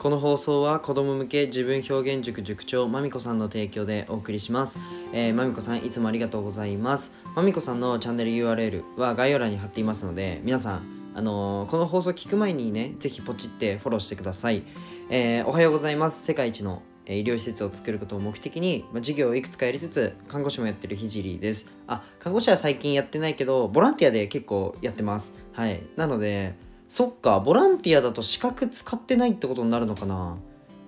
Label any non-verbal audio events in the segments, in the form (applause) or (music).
この放送は子供向け自分表現塾塾長まみこさんの提供でお送りします、えー、まみこさんいつもありがとうございます。まみこさんのチャンネル URL は概要欄に貼っていますので皆さんあのー、この放送聞く前にねぜひポチってフォローしてください、えー、おはようございます。世界一の医療施設を作ることを目的に、まあ、事業をいくつかやりつつ看護師もやってるひじりです。あ看護師は最近やってないけどボランティアで結構やってます。はい。なのでそっかボランティアだと資格使ってないってことになるのかな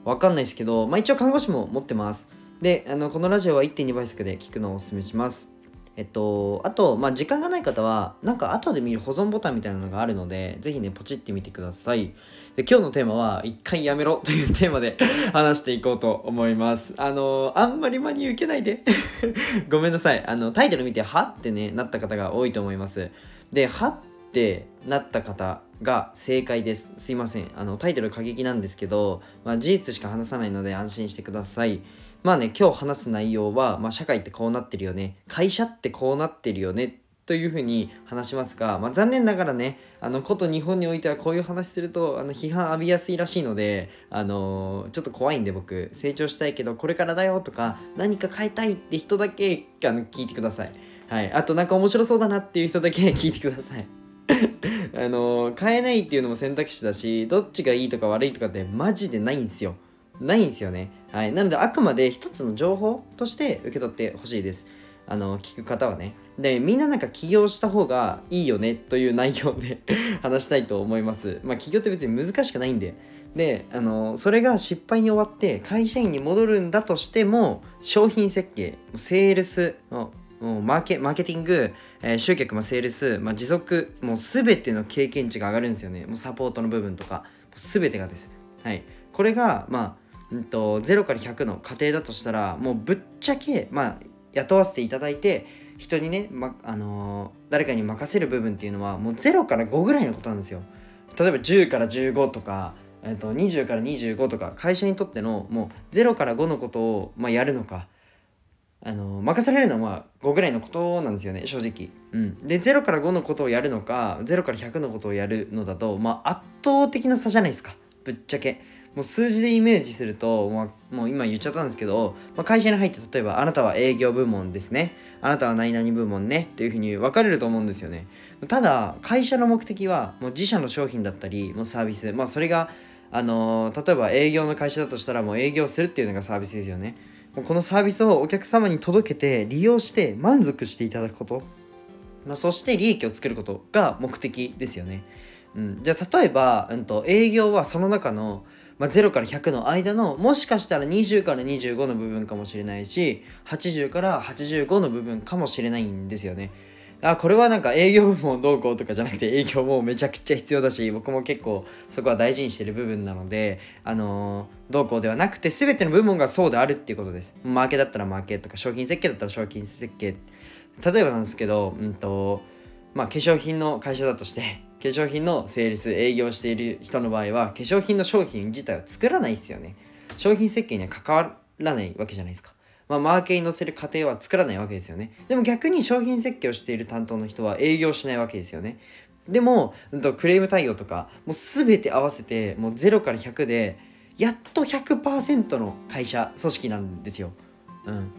わかんないですけど、まあ、一応看護師も持ってますであのこのラジオは1.2倍速で聞くのをおすすめしますえっと、あと、まあ、時間がない方は、なんか後で見る保存ボタンみたいなのがあるので、ぜひね、ポチってみてください。で、今日のテーマは、一回やめろ (laughs) というテーマで (laughs) 話していこうと思います。あの、あんまり真に受けないで (laughs) ごめんなさい。あの、タイトル見て、はってね、なった方が多いと思います。で、はってなった方が正解です。すいません。あの、タイトル過激なんですけど、まあ、事実しか話さないので安心してください。まあね、今日話す内容は、まあ、社会ってこうなってるよね。会社ってこうなってるよね。というふうに話しますが、まあ、残念ながらね、あの、こと日本においてはこういう話すると、あの、批判浴びやすいらしいので、あのー、ちょっと怖いんで僕、成長したいけど、これからだよとか、何か変えたいって人だけ、あの、聞いてください。はい。あと、なんか面白そうだなっていう人だけ (laughs) 聞いてください。(laughs) あのー、変えないっていうのも選択肢だし、どっちがいいとか悪いとかってマジでないんですよ。ないんですよね。はい。なので、あくまで一つの情報として受け取ってほしいです。あの、聞く方はね。で、みんななんか起業した方がいいよねという内容で (laughs) 話したいと思います。まあ、起業って別に難しくないんで。で、あの、それが失敗に終わって会社員に戻るんだとしても、商品設計、セールスの、マーケマーケティング、えー、集客、まあ、セールス、まあ、持続、もう全ての経験値が上がるんですよね。もうサポートの部分とか、全てがです。はい。これが、まあ、うんと、0から100の過程だとしたらもうぶっちゃけ、まあ、雇わせていただいて人にね、まあのー、誰かに任せる部分っていうのはもう0から5ぐらいのことなんですよ例えば10から15とか、えー、と20から25とか会社にとってのもう0から5のことを、まあ、やるのかあの、任されるのは5ぐらいのことなんですよね正直、うん、で0から5のことをやるのか0から100のことをやるのだと、まあ、圧倒的な差じゃないですか。ぶっちゃけ。もう数字でイメージすると、まあ、もう今言っちゃったんですけど、まあ、会社に入って例えばあなたは営業部門ですね。あなたは何々部門ね。っていうふうに分かれると思うんですよね。ただ会社の目的はもう自社の商品だったりもうサービス。まあそれがあのー、例えば営業の会社だとしたらもう営業するっていうのがサービスですよね。このサービスをお客様に届けて利用して満足していただくこと、まあ、そして利益を作ることが目的ですよね、うん、じゃあ例えば、うんと、営業はその中のまあ、0から100の間のもしかしたら20から25の部分かもしれないし80から85の部分かもしれないんですよね。あこれはなんか営業部門どうこうとかじゃなくて営業もめちゃくちゃ必要だし僕も結構そこは大事にしてる部分なのであのー、どうこうではなくて全ての部門がそうであるっていうことです。マーケだったらマーケとか商品設計だったら商品設計。例えばなんですけどうんとまあ化粧品の会社だとして (laughs) 化粧品のセールス営業している人の場合は化粧品の商品自体は作らないですよね。商品設計には関わらないわけじゃないですか。まあ、マーケに載せる過程は作らないわけですよね。でも逆に商品設計をしている担当の人は営業しないわけですよね。でも、うんと、クレーム対応とか、もう全て合わせて、もう0から100で、やっと100%の会社、組織なんですよ。うん。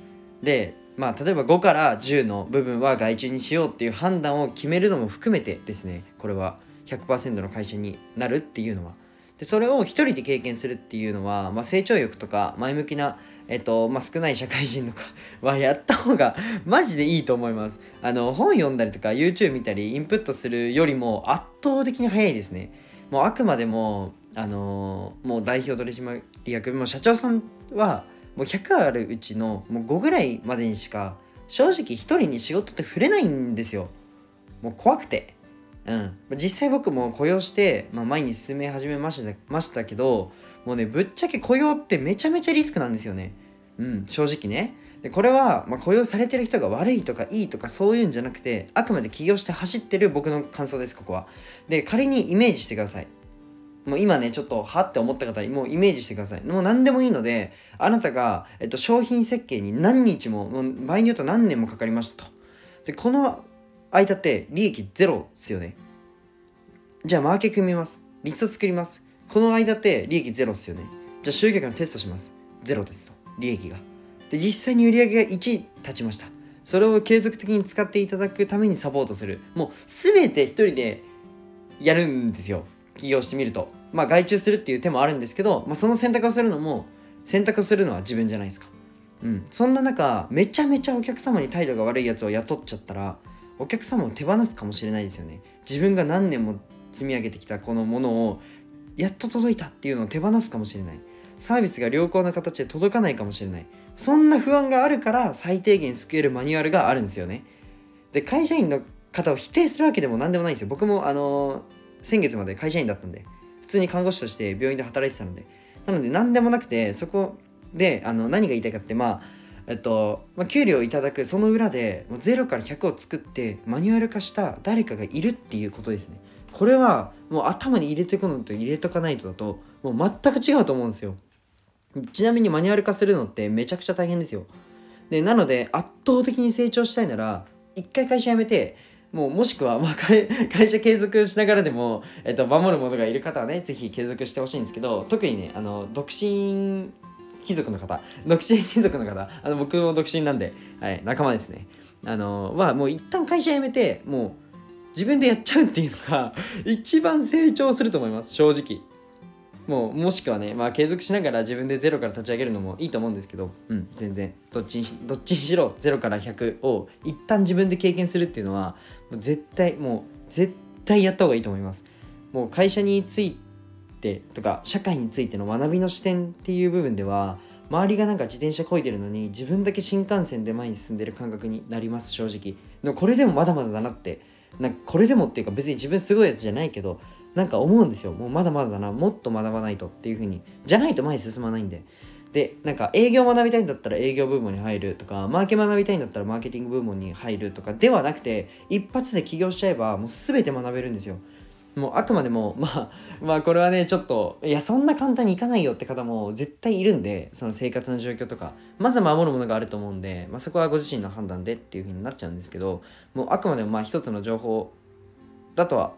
で、まあ、例えば5から10の部分は外注にしようっていう判断を決めるのも含めてですねこれは100%の会社になるっていうのはでそれを一人で経験するっていうのは、まあ、成長欲とか前向きな、えっとまあ、少ない社会人とか (laughs) はやった方がマジでいいと思います。あの本読んだりとか YouTube 見たりインプットするよりも圧倒的に早いですね。もうあくまでもあのもう代表取締役も社長さんはもう100あるうちのもう5ぐらいまでにしか正直1人に仕事って触れないんですよ。もう怖くて。うん。実際僕も雇用して、まあ、前に進め始めましたましたけどもうねぶっちゃけ雇用ってめちゃめちゃリスクなんですよね。うん正直ね。でこれは、まあ、雇用されてる人が悪いとかいいとかそういうんじゃなくてあくまで起業して走ってる僕の感想ですここは。で仮にイメージしてください。もう今ね、ちょっとはって思った方にもうイメージしてください。もう何でもいいので、あなたが、えっと、商品設計に何日も、もう場合によっては何年もかかりましたと。で、この間って利益ゼロですよね。じゃあマーケ組みます。リスト作ります。この間って利益ゼロっすよね。じゃあ集客のテストします。ゼロですと利益が。で実際に売上が1立ちました。それを継続的に使っていただくためにサポートする。もう全て一人でやるんですよ。起業してみると。まあ外注するっていう手もあるんですけど、まあ、その選択をするのも選択するのは自分じゃないですか。うん。そんな中めちゃめちゃお客様に態度が悪いやつを雇っちゃったらお客様を手放すかもしれないですよね。自分が何年も積み上げてきたこのものをやっと届いたっていうのを手放すかもしれない。サービスが良好な形で届かないかもしれない。そんな不安があるから最低限救えるマニュアルがあるんですよね。で会社員の方を否定するわけでも何でもないんですよ。僕もあのー、先月まで会社員だったんで普通に看護師として病院で働いてたので。なので何でもなくてそこであの何が言いたいかってまあえっと、まあ、給料をいただくその裏でもう0から100を作ってマニュアル化した誰かがいるっていうことですね。これはもう頭に入れてくのと入れとかないとだともう全く違うと思うんですよ。ちなみにマニュアル化するのってめちゃくちゃ大変ですよ。でなので圧倒的に成長したいなら一回会社辞めてもうもしくは、まあ、会社継続しながらでも、えっと、守る者がいる方はね、ぜひ継続してほしいんですけど、特にね、あの、独身貴族の方、独身貴族の方、あの、僕も独身なんで、はい、仲間ですね。あの、は、もう一旦会社辞めて、もう、自分でやっちゃうっていうのが一番成長すると思います。正直。もうもしくはねまあ継続しながら自分でゼロから立ち上げるのもいいと思うんですけど。うん全然。どっちにしどっちにしろゼロから100を一旦自分で経験するっていうのは絶対もう絶対やった方がいいと思います。もう会社についってとか社会についての学びの視点っていう部分では周りがなんか自転車こいでるのに自分だけ新幹線で前に進んでる感覚になります正直。でもこれでもまだまだだなって。なんかこれでもっていうか別に自分すごいやつじゃないけどなんか思うんですよ。もうまだまだだな。もっと学ばないとっていう風に。じゃないと前に進まないんで。でなんか営業学びたいんだったら営業部門に入るとかマーケ学びたいんだったらマーケティング部門に入るとかではなくて一発で起業しちゃえばもう全て学べるんですよ。もうあくまでもまあまあこれはねちょっといやそんな簡単にいかないよって方も絶対いるんでその生活の状況とか。まず守るものがあると思うんで、まあ、そこはご自身の判断でっていう風になっちゃうんですけどもうあくまでもまあ一つの情報だとは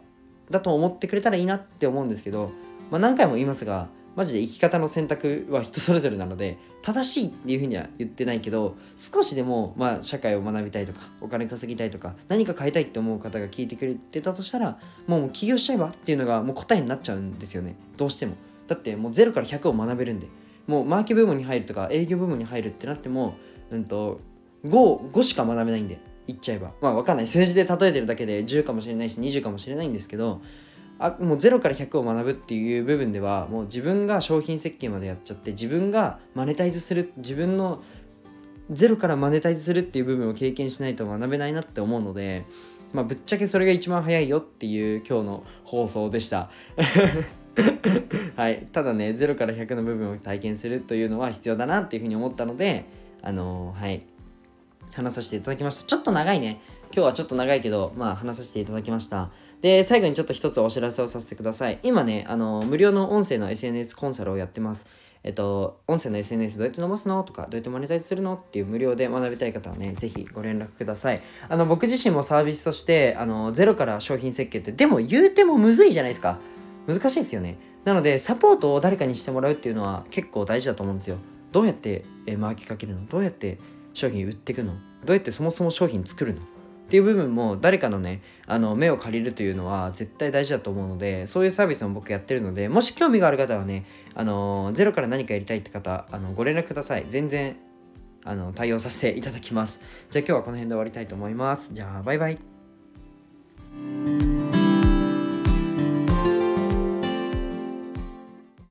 だと思ってくれたらいいなって思うんですけど、まあ、何回も言いますがマジで生き方の選択は人それぞれなので正しいっていうふうには言ってないけど少しでもまあ社会を学びたいとかお金稼ぎたいとか何か変えたいって思う方が聞いてくれてたとしたらもう起業しちゃえばっていうのがもう答えになっちゃうんですよね。どうしても。だってもう0から100を学べるんで。もうマーケ部門に入るとか営業部門に入るってなってもうんと 5, 5しか学べないんで言っちゃえば。まあ分かんない。数字で例えてるだけで10かもしれないし20かもしれないんですけどあもう0から100を学ぶっていう部分ではもう自分が商品設計までやっちゃって自分がマネタイズする自分のゼロからマネタイズするっていう部分を経験しないと学べないなって思うので、まあ、ぶっちゃけそれが一番早いよっていう今日の放送でした。(laughs) はい。ただね0から100の部分を体験するというのは必要だなっていうふうに思ったのであのー、はい。話させていただきました。ちょっと長いね。今日はちょっと長いけどまあ話させていただきました。で、最後にちょっと一つお知らせをさせてください。今ね、あの、無料の音声の SNS コンサルをやってます。えっと、音声の SNS どうやって伸ばすの？とか、どうやってマネタイズするの？っていう無料で学びたい方はね、ぜひご連絡ください。あの、僕自身もサービスとして、あの、ゼロから商品設計って、でも言うてもむずいじゃないですか。難しいですよね。なので、サポートを誰かにしてもらうっていうのは結構大事だと思うんですよ。どうやって、えー、きかけるの？どうやって商品売っていくの？どうやってそもそも商品作るの？っていう部分も誰かのねあの目を借りるというのは絶対大事だと思うのでそういうサービスも僕やってるのでもし興味がある方はねあのゼロから何かやりたいって方あのご連絡ください。全然あの対応させていただきます。じゃあ今日はこの辺で終わりたいと思います。じゃあバイバイ。